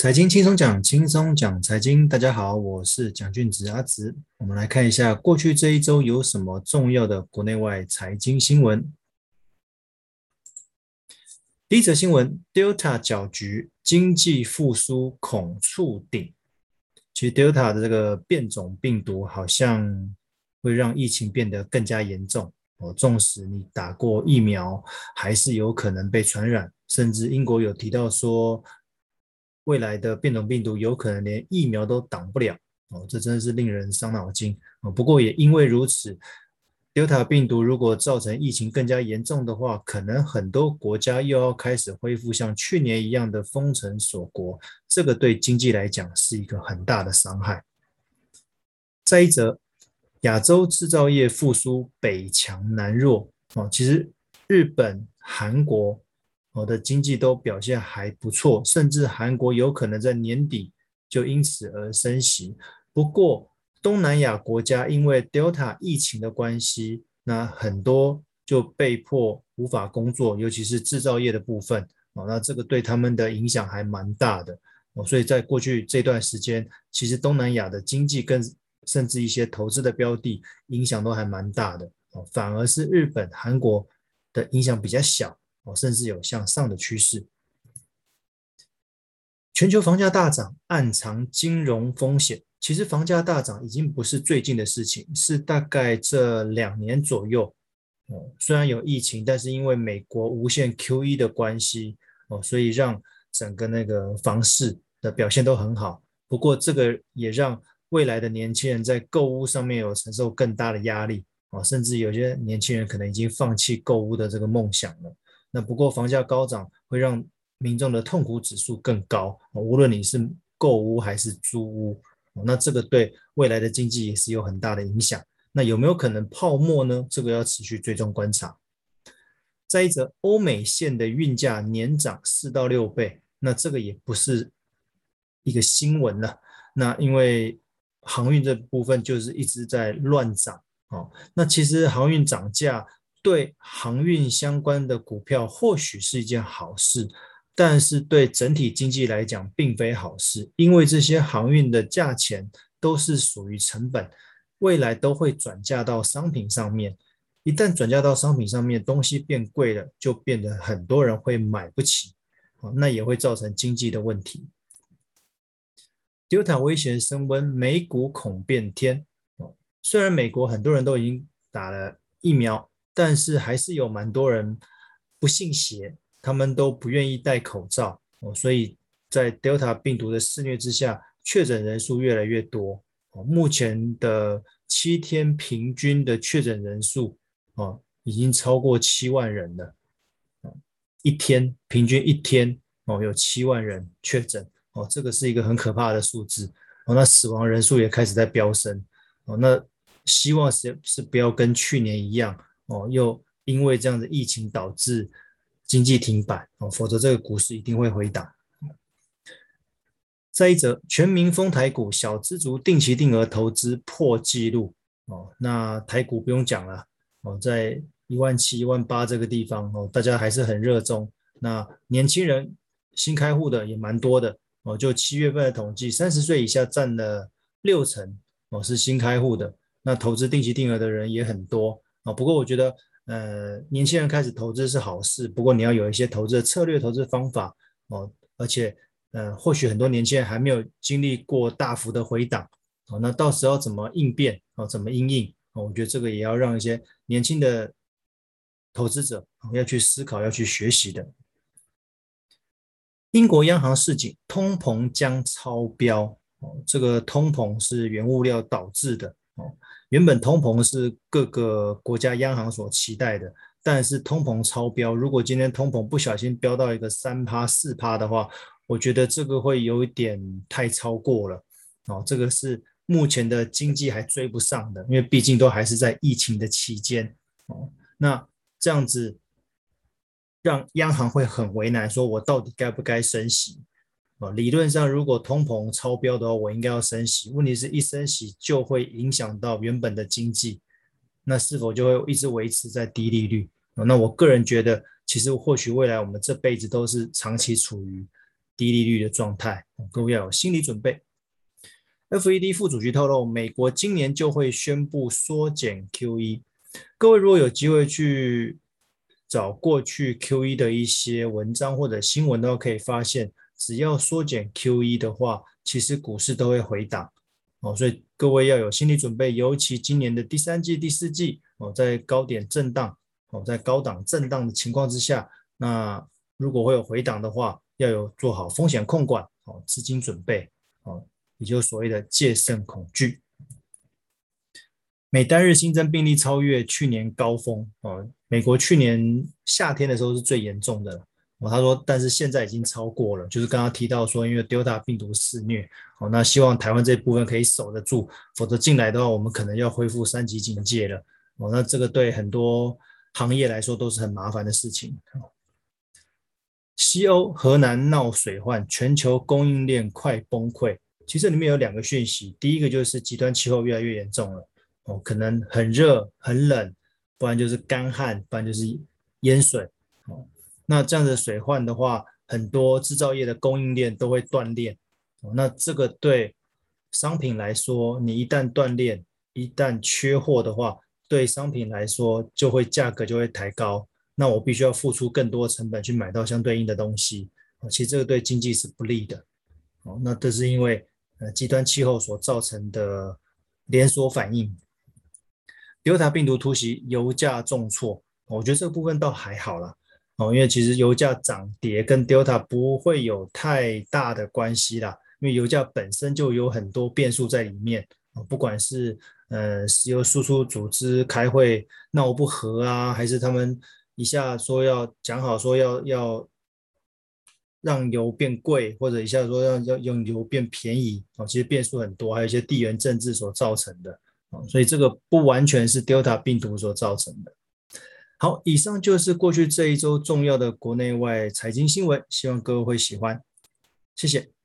财经轻松讲，轻松讲财经。大家好，我是蒋俊子阿植。我们来看一下过去这一周有什么重要的国内外财经新闻。第一则新闻：Delta 搅局，经济复苏恐触顶。其实 Delta 的这个变种病毒好像会让疫情变得更加严重。哦，纵使你打过疫苗，还是有可能被传染。甚至英国有提到说，未来的变种病毒有可能连疫苗都挡不了哦，这真的是令人伤脑筋哦。不过也因为如此，Delta 病毒如果造成疫情更加严重的话，可能很多国家又要开始恢复像去年一样的封城锁国，这个对经济来讲是一个很大的伤害。再一则，亚洲制造业复苏北强南弱哦，其实日本、韩国。我的经济都表现还不错，甚至韩国有可能在年底就因此而升息。不过，东南亚国家因为 Delta 疫情的关系，那很多就被迫无法工作，尤其是制造业的部分。哦，那这个对他们的影响还蛮大的。哦，所以在过去这段时间，其实东南亚的经济跟甚至一些投资的标的影响都还蛮大的。哦，反而是日本、韩国的影响比较小。哦，甚至有向上的趋势。全球房价大涨，暗藏金融风险。其实房价大涨已经不是最近的事情，是大概这两年左右。哦，虽然有疫情，但是因为美国无限 QE 的关系，哦，所以让整个那个房市的表现都很好。不过这个也让未来的年轻人在购物上面有承受更大的压力。哦，甚至有些年轻人可能已经放弃购物的这个梦想了。那不过房价高涨会让民众的痛苦指数更高，无论你是购屋还是租屋，那这个对未来的经济也是有很大的影响。那有没有可能泡沫呢？这个要持续追踪观察。再一则，欧美线的运价年涨四到六倍，那这个也不是一个新闻了。那因为航运这部分就是一直在乱涨，哦，那其实航运涨价。对航运相关的股票或许是一件好事，但是对整体经济来讲并非好事，因为这些航运的价钱都是属于成本，未来都会转嫁到商品上面。一旦转嫁到商品上面，东西变贵了，就变得很多人会买不起，那也会造成经济的问题。Delta 威胁升温，美股恐变天。虽然美国很多人都已经打了疫苗。但是还是有蛮多人不信邪，他们都不愿意戴口罩哦，所以在 Delta 病毒的肆虐之下，确诊人数越来越多哦。目前的七天平均的确诊人数哦，已经超过七万人了。一天平均一天哦，有七万人确诊哦，这个是一个很可怕的数字哦。那死亡人数也开始在飙升哦。那希望是是不要跟去年一样。哦，又因为这样的疫情导致经济停摆哦，否则这个股市一定会回档。再一则，全民疯台股，小资族定期定额投资破纪录哦。那台股不用讲了哦，在一万七、一万八这个地方哦，大家还是很热衷。那年轻人新开户的也蛮多的哦，就七月份的统计，三十岁以下占了六成哦，是新开户的。那投资定期定额的人也很多。啊，不过我觉得，呃，年轻人开始投资是好事，不过你要有一些投资的策略、投资方法。哦，而且，呃，或许很多年轻人还没有经历过大幅的回档，哦，那到时候怎么应变，哦，怎么因应，哦，我觉得这个也要让一些年轻的投资者要去思考、要去学习的。英国央行示警，通膨将超标，哦，这个通膨是原物料导致的，原本通膨是各个国家央行所期待的，但是通膨超标。如果今天通膨不小心飙到一个三趴四趴的话，我觉得这个会有一点太超过了。哦，这个是目前的经济还追不上的，因为毕竟都还是在疫情的期间。哦，那这样子让央行会很为难，说我到底该不该升息？啊，理论上，如果通膨超标的话，我应该要升息。问题是一升息就会影响到原本的经济，那是否就会一直维持在低利率？那我个人觉得，其实或许未来我们这辈子都是长期处于低利率的状态，各位要有心理准备。FED 副主席透露，美国今年就会宣布缩减 QE。各位如果有机会去找过去 QE 的一些文章或者新闻的话，可以发现，只要缩减 QE 的话，其实股市都会回档哦。所以各位要有心理准备，尤其今年的第三季、第四季哦，在高点震荡哦，在高档震荡的情况之下，那如果会有回档的话，要有做好风险控管哦，资金准备哦。也就是所谓的戒慎恐惧。每单日新增病例超越去年高峰哦，美国去年夏天的时候是最严重的他说，但是现在已经超过了，就是刚刚提到说，因为 Delta 病毒肆虐哦，那希望台湾这部分可以守得住，否则进来的话，我们可能要恢复三级警戒了哦。那这个对很多行业来说都是很麻烦的事情。西欧河南闹水患，全球供应链快崩溃。其实里面有两个讯息，第一个就是极端气候越来越严重了，哦，可能很热很冷，不然就是干旱，不然就是淹水，哦，那这样的水患的话，很多制造业的供应链都会断裂，那这个对商品来说，你一旦断裂，一旦缺货的话，对商品来说就会价格就会抬高，那我必须要付出更多成本去买到相对应的东西，其实这个对经济是不利的，哦，那这是因为。呃，极端气候所造成的连锁反应，Delta 病毒突袭，油价重挫，我觉得这个部分倒还好啦，哦，因为其实油价涨跌跟 Delta 不会有太大的关系啦，因为油价本身就有很多变数在里面，不管是呃石油输出组织开会闹不和啊，还是他们一下说要讲好说要要。让油变贵，或者一下说要要用油变便宜啊，其实变数很多，还有一些地缘政治所造成的啊，所以这个不完全是 Delta 病毒所造成的。好，以上就是过去这一周重要的国内外财经新闻，希望各位会喜欢，谢谢。